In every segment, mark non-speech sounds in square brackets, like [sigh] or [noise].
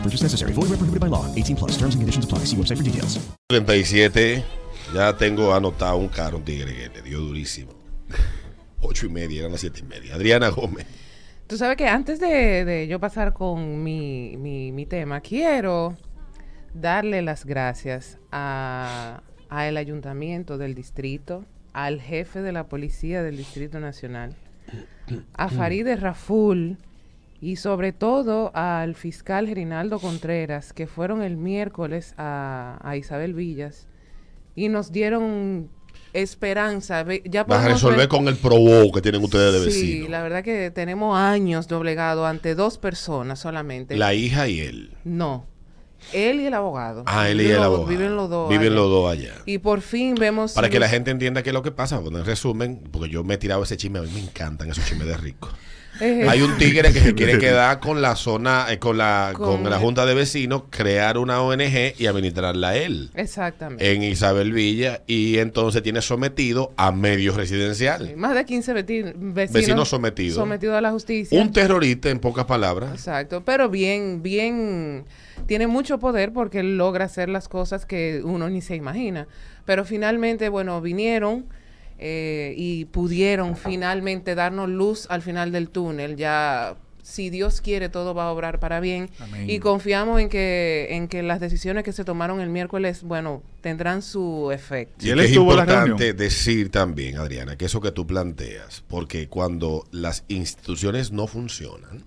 No purchase necessary. Void where prohibited by law. 18 plus. Terms and conditions apply. See website for details. 37. Ya tengo anotado un carro, un tigre que le dio durísimo. Ocho y media, eran las siete y media. Adriana Gómez. Tú sabes que antes de, de yo pasar con mi, mi, mi tema, quiero darle las gracias a, a el ayuntamiento del distrito, al jefe de la policía del Distrito Nacional, a Farideh Raful y sobre todo al fiscal Gerinaldo Contreras, que fueron el miércoles a, a Isabel Villas y nos dieron esperanza. Ya Vas a resolver ver- con el probo que tienen ustedes de Sí, vecino. la verdad que tenemos años doblegado ante dos personas solamente. La hija y él. No. Él y el abogado. Ah, él y el abogado. Viven los dos. Viven allá. los dos allá. Y por fin vemos. Para que la gente entienda qué es lo que pasa. Bueno, en resumen, porque yo me he tirado ese chisme, a mí me encantan esos chismes de rico. Eh, Hay un tigre que se quiere [laughs] quedar con la zona, eh, con la, con, Con la junta de vecinos, crear una ONG y administrarla él. Exactamente. En Isabel Villa y entonces tiene sometido a medios residenciales. Más de 15 veti- vecinos, Vecinos sometidos. sometidos a la justicia. Un terrorista, en pocas palabras. Exacto, pero bien, bien, tiene mucho poder porque él logra hacer las cosas que uno ni se imagina. Pero finalmente, bueno, vinieron eh, y pudieron finalmente darnos luz al final del túnel. Ya, si Dios quiere, todo va a obrar para bien. Amén. Y confiamos en que, en que las decisiones que se tomaron el miércoles, bueno, tendrán su efecto. Y es importante decir también, Adriana, que eso que tú planteas, porque cuando las instituciones no funcionan,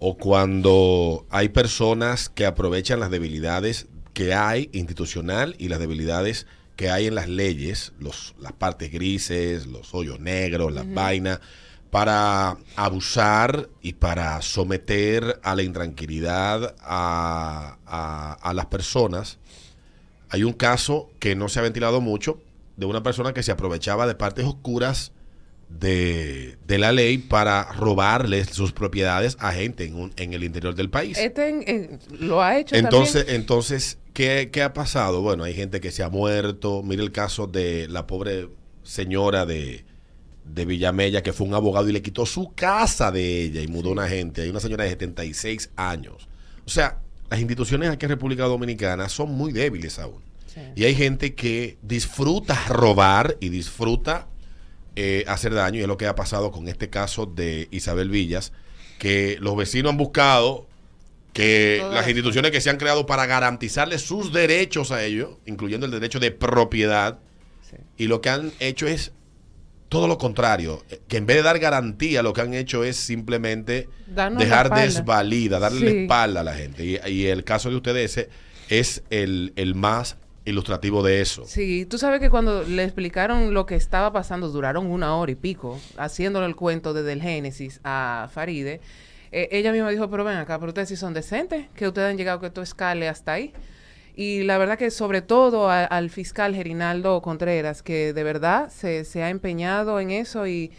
o cuando hay personas que aprovechan las debilidades que hay institucional y las debilidades que hay en las leyes, los, las partes grises, los hoyos negros, las vainas, para abusar y para someter a la intranquilidad a, a- a las personas. Hay un caso que no se ha ventilado mucho de una persona que se aprovechaba de partes oscuras de, de la ley para robarles sus propiedades a gente en, un- en el interior del país. Este en- en- lo ha hecho Entonces, también. entonces ¿qué, qué ha pasado? Bueno, hay gente que se ha muerto. Mire el caso de la pobre señora de, de Villamella, que fue un abogado y le quitó su casa de ella y mudó una gente. Hay una señora de 76 años. O sea, las instituciones aquí en República Dominicana son muy débiles aún. Y hay gente que disfruta robar y disfruta eh, hacer daño. Y es lo que ha pasado con este caso de Isabel Villas, que los vecinos han buscado que Todas. las instituciones que se han creado para garantizarle sus derechos a ellos, incluyendo el derecho de propiedad, y lo que han hecho es todo lo contrario, eh, que en vez de dar garantía, lo que han hecho es simplemente Darnos dejar desvalida, darle la espalda a la gente. Y, y el caso de ustedes ese es el, el más ilustrativo de eso. Sí, tú sabes que cuando le explicaron lo que estaba pasando, duraron una hora y pico, haciéndole el cuento desde el Génesis a Faride. Eh, ella misma dijo, pero ven acá, pero ustedes sí son decentes, que ustedes han llegado que esto escale hasta ahí. Y la verdad que sobre todo a- al fiscal Gerinaldo Contreras, que de verdad se, se ha empeñado en eso y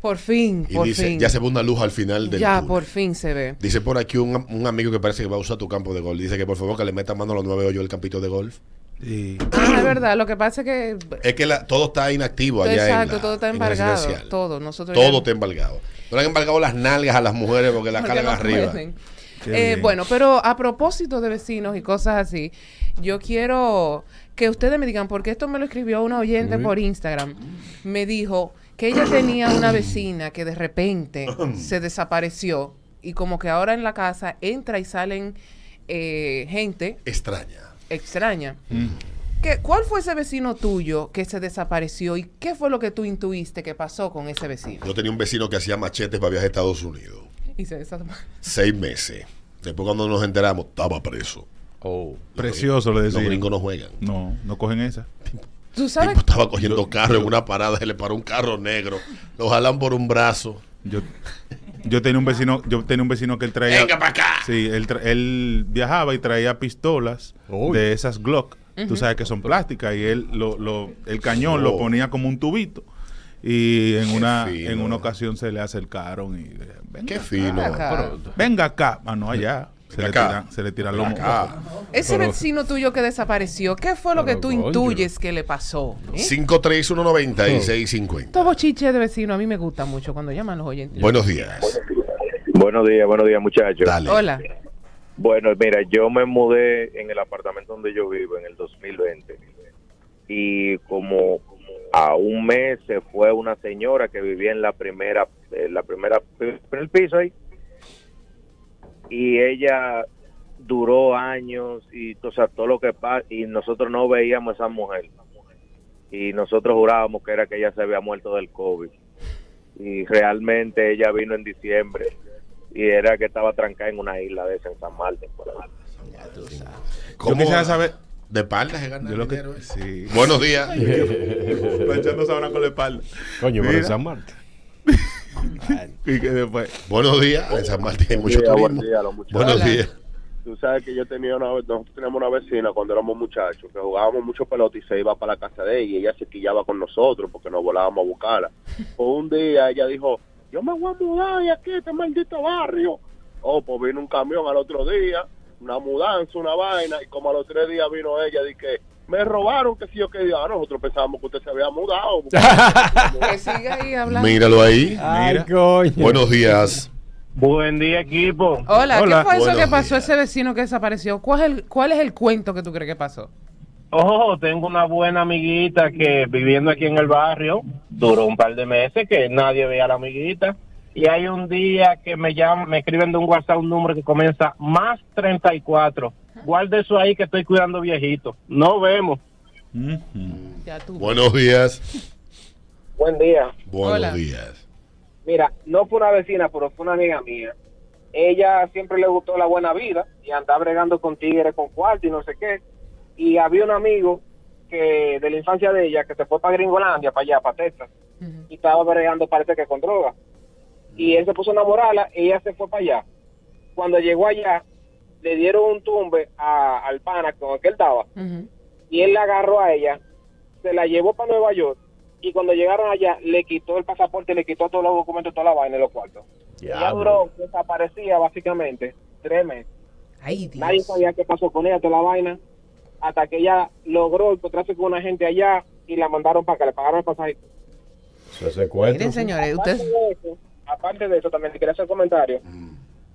por fin, Y por dice, fin. ya se ve una luz al final del Ya, túnel. por fin se ve. Dice por aquí un, un amigo que parece que va a usar tu campo de golf. Dice que por favor que le meta mano a los nueve hoyos del campito de golf. Es verdad, lo que pasa es que... Es que la- todo está inactivo allá en Exacto, la- todo está en embargado. Todo, nosotros Todo ya- está embargado. No le han embargado las nalgas a las mujeres porque las [laughs] cargan no arriba. Eh, bueno, pero a propósito de vecinos y cosas así, yo quiero que ustedes me digan, porque esto me lo escribió una oyente por Instagram, me dijo que ella tenía una vecina que de repente [clears throat] se desapareció y como que ahora en la casa entra y salen eh, gente Extraña. Extraña. ¿Qué, ¿Cuál fue ese vecino tuyo que se desapareció y qué fue lo que tú intuiste que pasó con ese vecino? Yo tenía un vecino que hacía machetes para viajar a Estados Unidos. Y se desapareció. Seis meses. Después cuando nos enteramos, estaba preso. Oh. Precioso, le decía. Los gringos no juegan. No, no cogen esa. ¿Tú sabes? Tipo, estaba cogiendo carro en una parada, se le paró un carro negro. Lo jalan por un brazo. Yo, yo tenía un vecino, yo tenía un vecino que él traía. Venga para acá. Sí, él, tra- él viajaba y traía pistolas de esas Glock. Tú sabes que son plásticas y él lo, lo- el cañón lo Oh. ponía como un tubito. Y en una fino. en una ocasión se le acercaron y le- venga Qué acá, fino. Acá. venga acá, ah no allá. Se le, Acá. tiran, se le los Acá. mocos. Ese Pero- vecino tuyo que desapareció, ¿qué fue lo que tú coño. intuyes que le pasó? ¿Eh? 5319650. Estos bochiches de vecino a mí me gustan mucho cuando llaman los oyentes. Buenos días. Buenos días, buenos días muchachos. Dale. Hola. Bueno, mira, yo me mudé en el apartamento donde yo vivo en el 2020 y como a un mes se fue una señora que vivía en la primera, en la primera, en el piso ahí y ella duró años y o sea, todo lo que pasa y nosotros no veíamos a esa mujer y nosotros jurábamos que era que ella se había muerto del COVID y realmente ella vino en diciembre y era que estaba trancada en una isla de San Martín por ahí. Yo quisiera saber. De espalda se gana Yo lo que- ¿eh? sí. Buenos días. [laughs] Planchando sábana con la espalda. Coño, pero. San Martín. Y que después. Buenos días. En San Martín hay mucho día, buen turismo. día, los muchachos. Buenos Hola. días. Tú sabes que yo tenía una, nosotros teníamos una vecina cuando éramos muchachos que jugábamos mucho pelota y se iba para la casa de ella y ella se quillaba con nosotros porque nos volábamos a buscarla. [laughs] Pues un día ella dijo, yo me voy a mudar de aquí, a este maldito barrio. Oh, pues vino un camión al otro día, una mudanza, una vaina, y como a los tres días vino ella que me robaron, que si yo que ah, nosotros pensábamos que usted se había mudado. [laughs] Que siga ahí hablando. Míralo ahí. Ay, coño. Buenos días. Buen día, equipo. Hola, Hola. ¿qué fue eso que pasó días. ese vecino que desapareció? ¿Cuál es, el, ¿Cuál es el cuento que tú crees que pasó? Oh, tengo una buena amiguita que viviendo aquí en el barrio duró un par de meses que nadie veía a la amiguita. Y hay un día que me llaman, me escriben de un WhatsApp un número que comienza más 34. Guarde eso ahí que estoy cuidando viejito. No vemos. Ya tú. Buenos días. Buen día. Buenos Hola. días. Mira, no fue una vecina, pero fue una amiga mía. Ella siempre le gustó la buena vida y andaba bregando con tigres, con cuarto y no sé qué. Y había un amigo que de la infancia de ella que se fue para Gringolandia, para allá, para Texas, y estaba bregando, parece que con droga. Y él se puso a enamorarla y ella se fue para allá. Cuando llegó allá, le dieron un tumbe a- al pana con el que él estaba y él la agarró a ella, se la llevó para Nueva York y cuando llegaron allá le quitó el pasaporte, le quitó todos los documentos, toda la vaina y los cuartos. Ella duró, desaparecía básicamente tres meses. Ay, Dios. Nadie sabía qué pasó con ella, toda la vaina, hasta que ella logró encontrarse con una gente allá y la mandaron para que le pagaron el pasaje. Eso es secuestro. Miren, señores, Aparte ustedes... de eso, aparte de eso, también te quería hacer comentario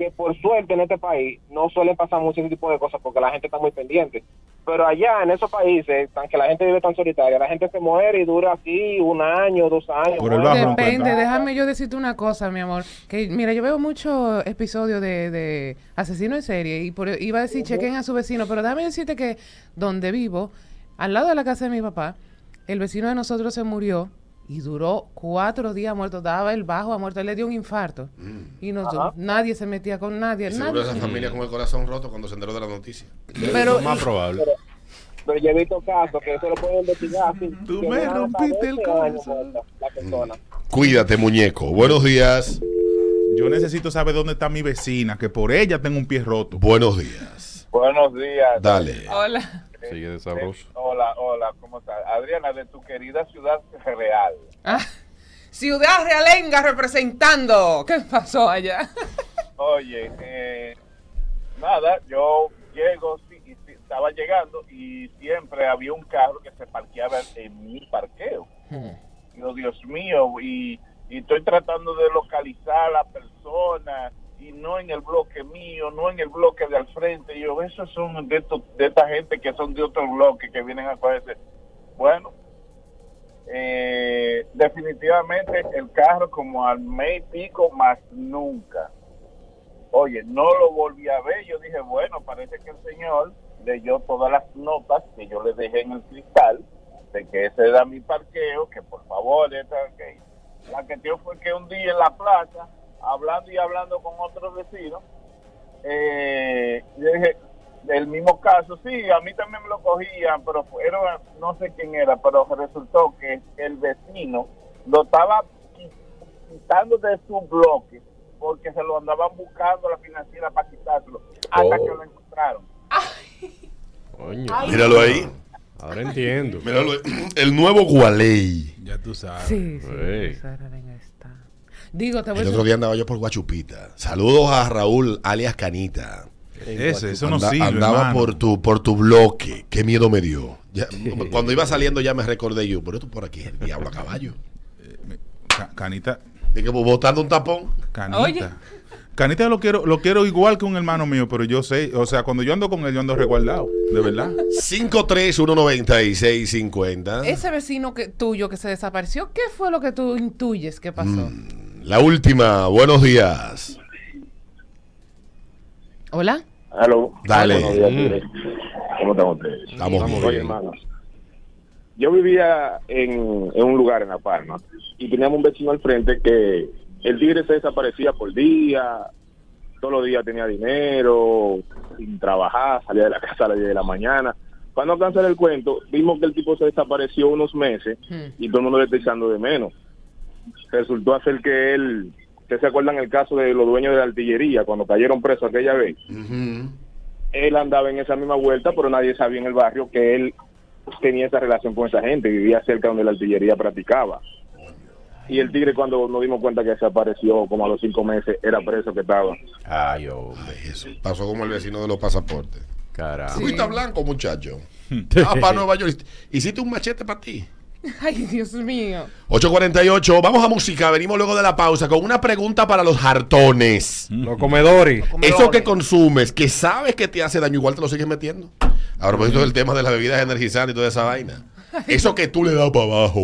que por suerte en este país no suelen pasar mucho ese tipo de cosas porque la gente está muy pendiente. Pero allá en esos países, tan que la gente vive tan solitaria, la gente se muere y dura así un año, dos años. Por el bajo. Depende, déjame yo decirte una cosa, mi amor. Que mira, yo veo muchos episodios de, de asesino en serie y por, iba a decir chequen a su vecino, pero déjame decirte que donde vivo, al lado de la casa de mi papá, el vecino de nosotros se murió y duró cuatro días muerto. Daba el bajo a muerto, él le dio un infarto. Y no, nadie se metía con nadie. Y seguro nadie esa familia con el corazón roto cuando se enteró de la noticia. Pero- Lo más probable. Pero yo he visto casos que eso lo pueden investigar. así, Tú me rompiste el 12 años corazón. muerta La persona. Cuídate, muñeco. Buenos días. Yo necesito saber dónde está mi vecina, que por ella tengo un pie roto. Buenos días. Buenos días. Dale. Hola. Sigue de sabroso. Hola, hola, ¿cómo estás? Adriana, de tu querida ciudad real. Ah, Ciudad Realenga representando. ¿Qué pasó allá? Oye, eh, nada, yo llego, y estaba llegando y siempre había un carro que se parqueaba en mi parqueo. Digo, Dios mío, y, y estoy tratando de localizar a la persona y no en el bloque mío, no en el bloque de al frente. Y yo, esos son de, estos- de esta gente que son de otro bloque que vienen a cogerse. Bueno, eh, definitivamente el carro como al mes y pico más nunca. Oye, no lo volví a ver. Yo dije, bueno, parece que el señor leyó todas las notas que yo le dejé en el cristal de que ese era mi parqueo, que por favor, esta, que la que dio fue que un día en la plaza, hablando y hablando con otros vecinos, eh, yo dije, del mismo caso, sí, a mí también me lo cogían, pero era, no sé quién era, pero resultó que el vecino lo estaba quitando de su bloque porque se lo andaban buscando a la financiera para quitárselo hasta Oh. que lo encontraron. Coño. Míralo ahí. Ahora entiendo. Míralo ahí. El nuevo Gualey. Ya tú sabes. Sí, sí. Digo, te voy El otro día andaba yo por Guachupita. Saludos a Raúl, alias Canita. Ese, eso no Anda- sirve, andaba hermano. por tu, por tu bloque. Qué miedo me dio. Ya, cuando iba saliendo ya me recordé yo. Pero esto por aquí, el diablo a caballo. Ca- Canita. Dije, pues, botando un tapón. Canita. Oye. Canita lo quiero, lo quiero igual que un hermano mío, pero yo sé, o sea, cuando yo ando con él, yo ando resguardado, de verdad. 5319650. Ese vecino que, tuyo que se desapareció, ¿qué fue lo que tú intuyes que pasó? Mm. La última. Buenos días. ¿Hola? Aló. Dale. Buenos días, Tigre. ¿Cómo están ustedes? Estamos Oye, bien. hermano. Yo vivía en, en un lugar en La Palma y teníamos un vecino al frente que el tigre se desaparecía por día, todos los días tenía dinero, sin trabajar, salía de la [laughs] casa a las 10 de la mañana. Para no cansar el cuento, vimos que el tipo se desapareció unos meses y todo el mundo le está echando de menos. Resultó hacer que él, ¿ustedes se acuerdan el caso de los dueños de la artillería cuando cayeron presos aquella vez? él andaba en esa misma vuelta, pero nadie sabía en el barrio que él tenía esa relación con esa gente, vivía cerca donde la artillería practicaba. Y el tigre cuando nos dimos cuenta que desapareció como a los cinco meses, era preso que estaba. Ay, hombre. Ay, eso. Pasó como el vecino de los pasaportes. Tú estás blanco, muchacho. Ah, para Nueva York. Hiciste un machete para ti. [laughs] Ay, Dios mío. 848, vamos a música, venimos luego de la pausa con una pregunta para los hartones. Los comedores. Eso que consumes, que sabes que te hace daño, igual te lo sigues metiendo. A propósito del tema de las bebidas energizantes y toda esa vaina. Eso que tú le das para abajo.